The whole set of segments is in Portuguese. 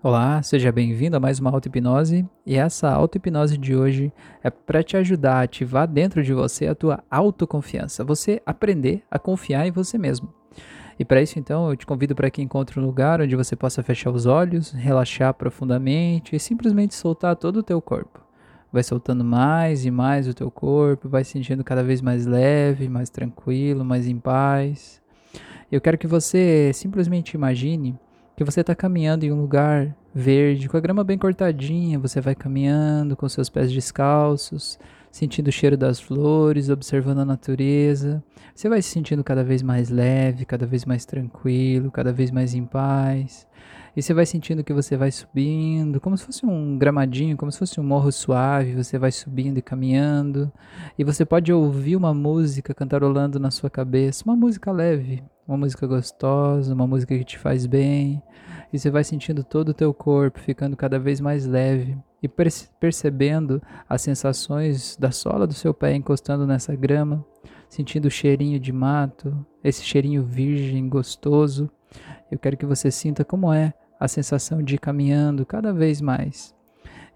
Olá, seja bem-vindo a mais uma auto-hipnose. E essa auto-hipnose de hoje é para te ajudar a ativar dentro de você a tua autoconfiança, você aprender a confiar em você mesmo. E para isso, então, eu te convido para que encontre um lugar onde você possa fechar os olhos, relaxar profundamente e simplesmente soltar todo o teu corpo. Vai soltando mais e mais o teu corpo, vai sentindo cada vez mais leve, mais tranquilo, mais em paz. Eu quero que você simplesmente imagine que você está caminhando em um lugar verde, com a grama bem cortadinha, você vai caminhando com seus pés descalços, sentindo o cheiro das flores, observando a natureza. Você vai se sentindo cada vez mais leve, cada vez mais tranquilo, cada vez mais em paz. E você vai sentindo que você vai subindo, como se fosse um gramadinho, como se fosse um morro suave, você vai subindo e caminhando. E você pode ouvir uma música cantarolando na sua cabeça, uma música leve, uma música gostosa, uma música que te faz bem, e você vai sentindo todo o teu corpo ficando cada vez mais leve e percebendo as sensações da sola do seu pé encostando nessa grama, sentindo o cheirinho de mato, esse cheirinho virgem gostoso. Eu quero que você sinta como é a sensação de ir caminhando cada vez mais.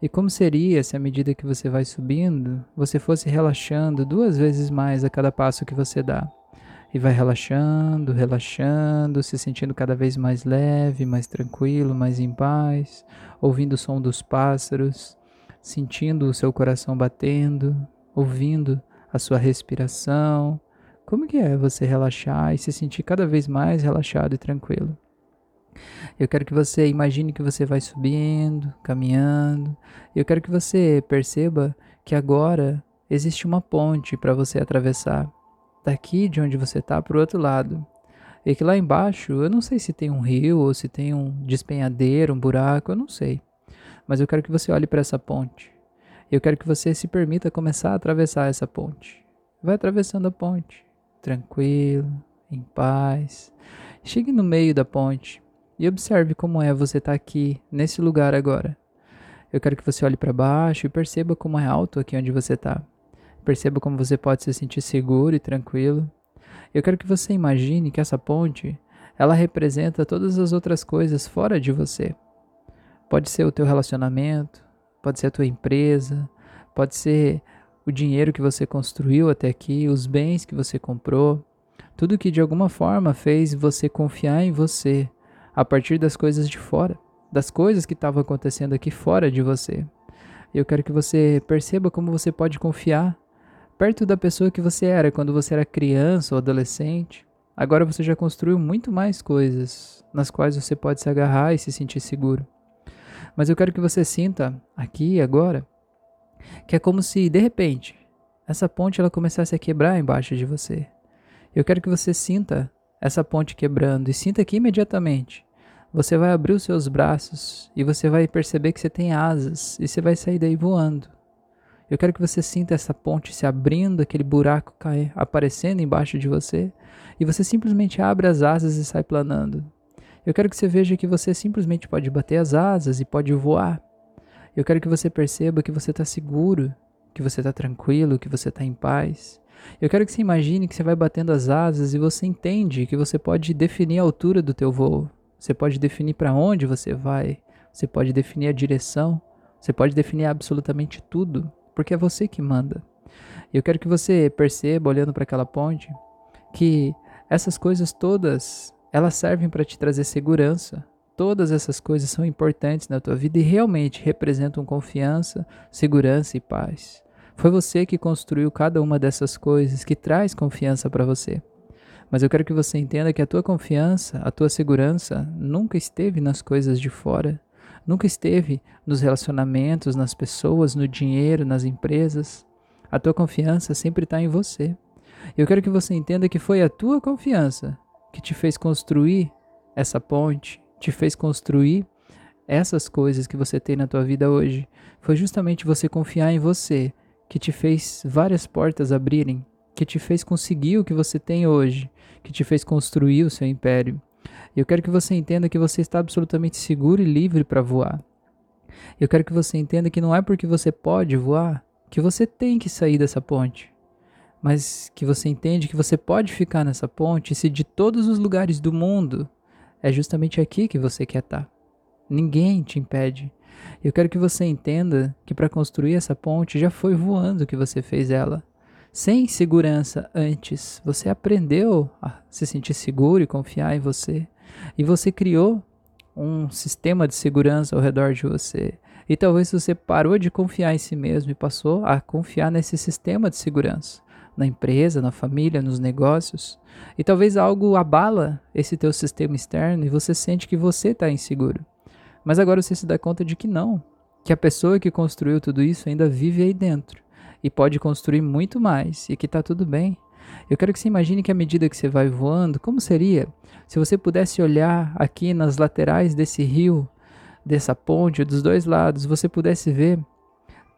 E como seria se à medida que você vai subindo, você fosse relaxando duas vezes mais a cada passo que você dá? e vai relaxando, relaxando, se sentindo cada vez mais leve, mais tranquilo, mais em paz, ouvindo o som dos pássaros, sentindo o seu coração batendo, ouvindo a sua respiração. Como que é você relaxar e se sentir cada vez mais relaxado e tranquilo? Eu quero que você imagine que você vai subindo, caminhando. Eu quero que você perceba que agora existe uma ponte para você atravessar daqui de onde você está para o outro lado. E que lá embaixo, eu não sei se tem um rio ou se tem um despenhadeiro, um buraco, eu não sei. Mas eu quero que você olhe para essa ponte. Eu quero que você se permita começar a atravessar essa ponte. Vai atravessando a ponte, tranquilo, em paz. Chegue no meio da ponte e observe como é você estar tá aqui, nesse lugar agora. Eu quero que você olhe para baixo e perceba como é alto aqui onde você está. Perceba como você pode se sentir seguro e tranquilo. Eu quero que você imagine que essa ponte, ela representa todas as outras coisas fora de você. Pode ser o teu relacionamento, pode ser a tua empresa, pode ser o dinheiro que você construiu até aqui, os bens que você comprou, tudo que de alguma forma fez você confiar em você a partir das coisas de fora, das coisas que estavam acontecendo aqui fora de você. Eu quero que você perceba como você pode confiar perto da pessoa que você era quando você era criança ou adolescente. Agora você já construiu muito mais coisas nas quais você pode se agarrar e se sentir seguro. Mas eu quero que você sinta aqui agora que é como se de repente essa ponte ela começasse a quebrar embaixo de você. Eu quero que você sinta essa ponte quebrando e sinta que imediatamente você vai abrir os seus braços e você vai perceber que você tem asas e você vai sair daí voando. Eu quero que você sinta essa ponte se abrindo, aquele buraco cair, aparecendo embaixo de você, e você simplesmente abre as asas e sai planando. Eu quero que você veja que você simplesmente pode bater as asas e pode voar. Eu quero que você perceba que você está seguro, que você está tranquilo, que você está em paz. Eu quero que você imagine que você vai batendo as asas e você entende que você pode definir a altura do teu voo. Você pode definir para onde você vai. Você pode definir a direção. Você pode definir absolutamente tudo porque é você que manda. E eu quero que você perceba, olhando para aquela ponte, que essas coisas todas, elas servem para te trazer segurança. Todas essas coisas são importantes na tua vida e realmente representam confiança, segurança e paz. Foi você que construiu cada uma dessas coisas que traz confiança para você. Mas eu quero que você entenda que a tua confiança, a tua segurança nunca esteve nas coisas de fora, nunca esteve nos relacionamentos, nas pessoas, no dinheiro, nas empresas. A tua confiança sempre está em você. Eu quero que você entenda que foi a tua confiança que te fez construir essa ponte, te fez construir essas coisas que você tem na tua vida hoje. Foi justamente você confiar em você que te fez várias portas abrirem, que te fez conseguir o que você tem hoje, que te fez construir o seu império. Eu quero que você entenda que você está absolutamente seguro e livre para voar. Eu quero que você entenda que não é porque você pode voar que você tem que sair dessa ponte, mas que você entende que você pode ficar nessa ponte se de todos os lugares do mundo é justamente aqui que você quer estar. Ninguém te impede. Eu quero que você entenda que para construir essa ponte já foi voando que você fez ela. Sem segurança antes, você aprendeu a se sentir seguro e confiar em você. E você criou um sistema de segurança ao redor de você. E talvez você parou de confiar em si mesmo e passou a confiar nesse sistema de segurança, na empresa, na família, nos negócios. E talvez algo abala esse teu sistema externo e você sente que você está inseguro. Mas agora você se dá conta de que não, que a pessoa que construiu tudo isso ainda vive aí dentro e pode construir muito mais e que está tudo bem. Eu quero que você imagine que à medida que você vai voando, como seria se você pudesse olhar aqui nas laterais desse rio, dessa ponte, dos dois lados, você pudesse ver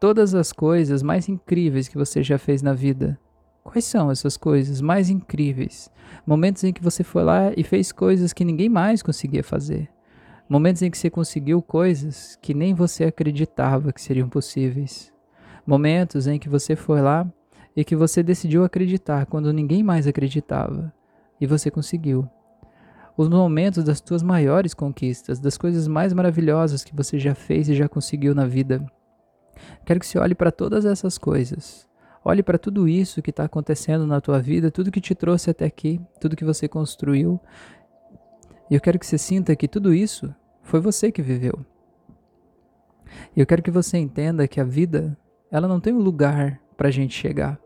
todas as coisas mais incríveis que você já fez na vida. Quais são essas coisas mais incríveis? Momentos em que você foi lá e fez coisas que ninguém mais conseguia fazer. Momentos em que você conseguiu coisas que nem você acreditava que seriam possíveis. Momentos em que você foi lá e que você decidiu acreditar quando ninguém mais acreditava. E você conseguiu. Os momentos das tuas maiores conquistas, das coisas mais maravilhosas que você já fez e já conseguiu na vida. Quero que você olhe para todas essas coisas. Olhe para tudo isso que está acontecendo na tua vida, tudo que te trouxe até aqui, tudo que você construiu e eu quero que você sinta que tudo isso foi você que viveu. E eu quero que você entenda que a vida, ela não tem um lugar para a gente chegar.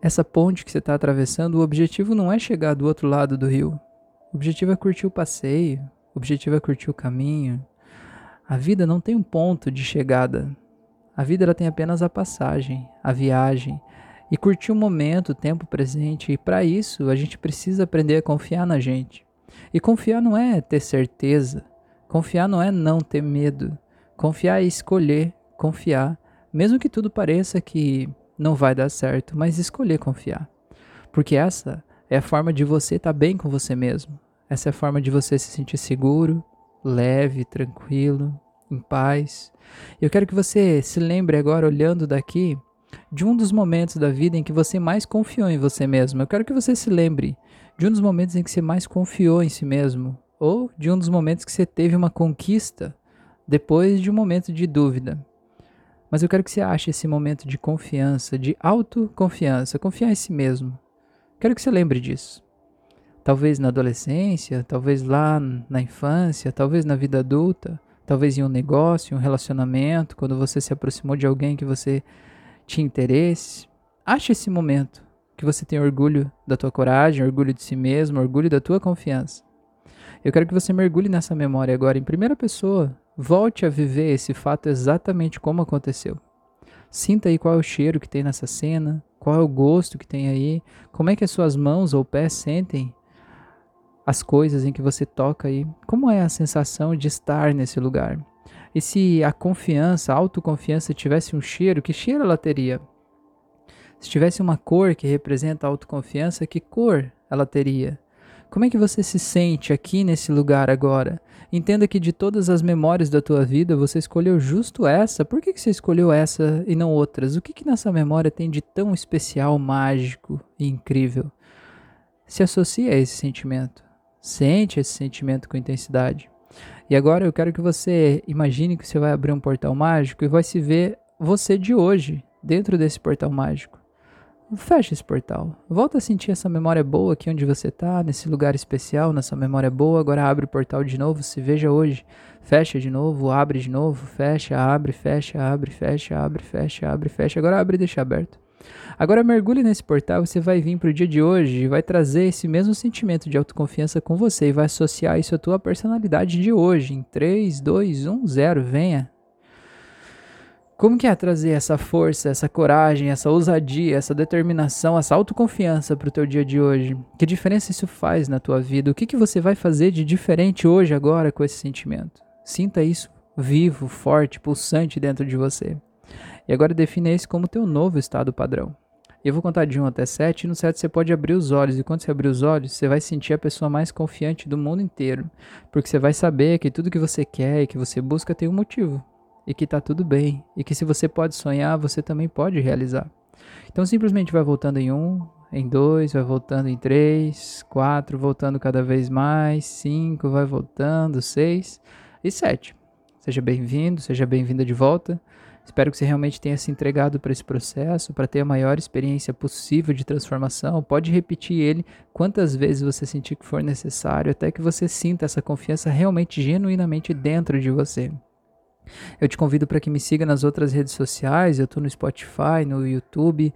Essa ponte que você está atravessando, o objetivo não é chegar do outro lado do rio. O objetivo é curtir o passeio, o objetivo é curtir o caminho. A vida não tem um ponto de chegada. A vida ela tem apenas a passagem, a viagem, e curtir o momento, o tempo presente. E para isso, a gente precisa aprender a confiar na gente. E confiar não é ter certeza. Confiar não é não ter medo. Confiar é escolher confiar, mesmo que tudo pareça que não vai dar certo, mas escolher confiar. Porque essa é a forma de você estar tá bem com você mesmo. Essa é a forma de você se sentir seguro, leve, tranquilo, em paz. Eu quero que você se lembre agora, olhando daqui, de um dos momentos da vida em que você mais confiou em você mesmo. Eu quero que você se lembre de um dos momentos em que você mais confiou em si mesmo, ou de um dos momentos que você teve uma conquista depois de um momento de dúvida. Mas eu quero que você ache esse momento de confiança, de autoconfiança, confiar em si mesmo. Quero que você lembre disso. Talvez na adolescência, talvez lá na infância, talvez na vida adulta, talvez em um negócio, em um relacionamento, quando você se aproximou de alguém que você tinha interesse. Ache esse momento que você tem orgulho da tua coragem, orgulho de si mesmo, orgulho da tua confiança. Eu quero que você mergulhe nessa memória agora em primeira pessoa. Volte a viver esse fato exatamente como aconteceu. Sinta aí qual é o cheiro que tem nessa cena, qual é o gosto que tem aí, como é que as suas mãos ou pés sentem as coisas em que você toca aí, como é a sensação de estar nesse lugar. E se a confiança, a autoconfiança tivesse um cheiro, que cheiro ela teria? Se tivesse uma cor que representa a autoconfiança, que cor ela teria? Como é que você se sente aqui nesse lugar agora? Entenda que de todas as memórias da tua vida, você escolheu justo essa. Por que, que você escolheu essa e não outras? O que, que nessa memória tem de tão especial, mágico e incrível? Se associa a esse sentimento. Sente esse sentimento com intensidade. E agora eu quero que você imagine que você vai abrir um portal mágico e vai se ver você de hoje dentro desse portal mágico. Fecha esse portal. Volta a sentir essa memória boa aqui onde você está, nesse lugar especial, nessa memória boa. Agora abre o portal de novo, se veja hoje. Fecha de novo, abre de novo, fecha, abre, fecha, abre, fecha, abre, fecha, abre, fecha. Agora abre e deixa aberto. Agora mergulhe nesse portal, você vai vir para o dia de hoje vai trazer esse mesmo sentimento de autoconfiança com você e vai associar isso à tua personalidade de hoje. Em 3, 2, 1, 0, venha. Como que é trazer essa força, essa coragem, essa ousadia, essa determinação, essa autoconfiança para o teu dia de hoje? Que diferença isso faz na tua vida? O que, que você vai fazer de diferente hoje, agora, com esse sentimento? Sinta isso vivo, forte, pulsante dentro de você. E agora defina esse como teu novo estado padrão. Eu vou contar de 1 até 7 e no 7 você pode abrir os olhos. E quando você abrir os olhos, você vai sentir a pessoa mais confiante do mundo inteiro. Porque você vai saber que tudo que você quer e que você busca tem um motivo. E que tá tudo bem. E que se você pode sonhar, você também pode realizar. Então simplesmente vai voltando em 1, em 2, vai voltando em 3, 4, voltando cada vez mais, 5, vai voltando, 6 e 7. Seja bem-vindo, seja bem-vinda de volta. Espero que você realmente tenha se entregado para esse processo, para ter a maior experiência possível de transformação. Pode repetir ele quantas vezes você sentir que for necessário, até que você sinta essa confiança realmente, genuinamente dentro de você. Eu te convido para que me siga nas outras redes sociais. Eu estou no Spotify, no YouTube,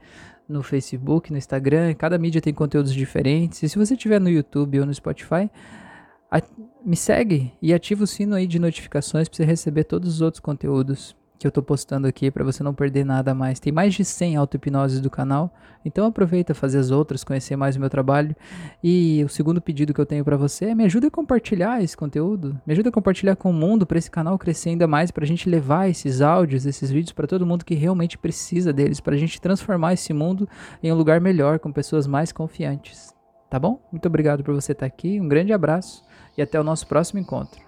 no Facebook, no Instagram. Cada mídia tem conteúdos diferentes. E se você estiver no YouTube ou no Spotify, me segue e ativa o sino aí de notificações para você receber todos os outros conteúdos que eu tô postando aqui para você não perder nada mais. Tem mais de 100 auto-hipnoses do canal, então aproveita fazer as outras, conhecer mais o meu trabalho. E o segundo pedido que eu tenho para você é me ajuda a compartilhar esse conteúdo, me ajuda a compartilhar com o mundo para esse canal crescer ainda mais, para a gente levar esses áudios, esses vídeos para todo mundo que realmente precisa deles, para a gente transformar esse mundo em um lugar melhor com pessoas mais confiantes. Tá bom? Muito obrigado por você estar aqui, um grande abraço e até o nosso próximo encontro.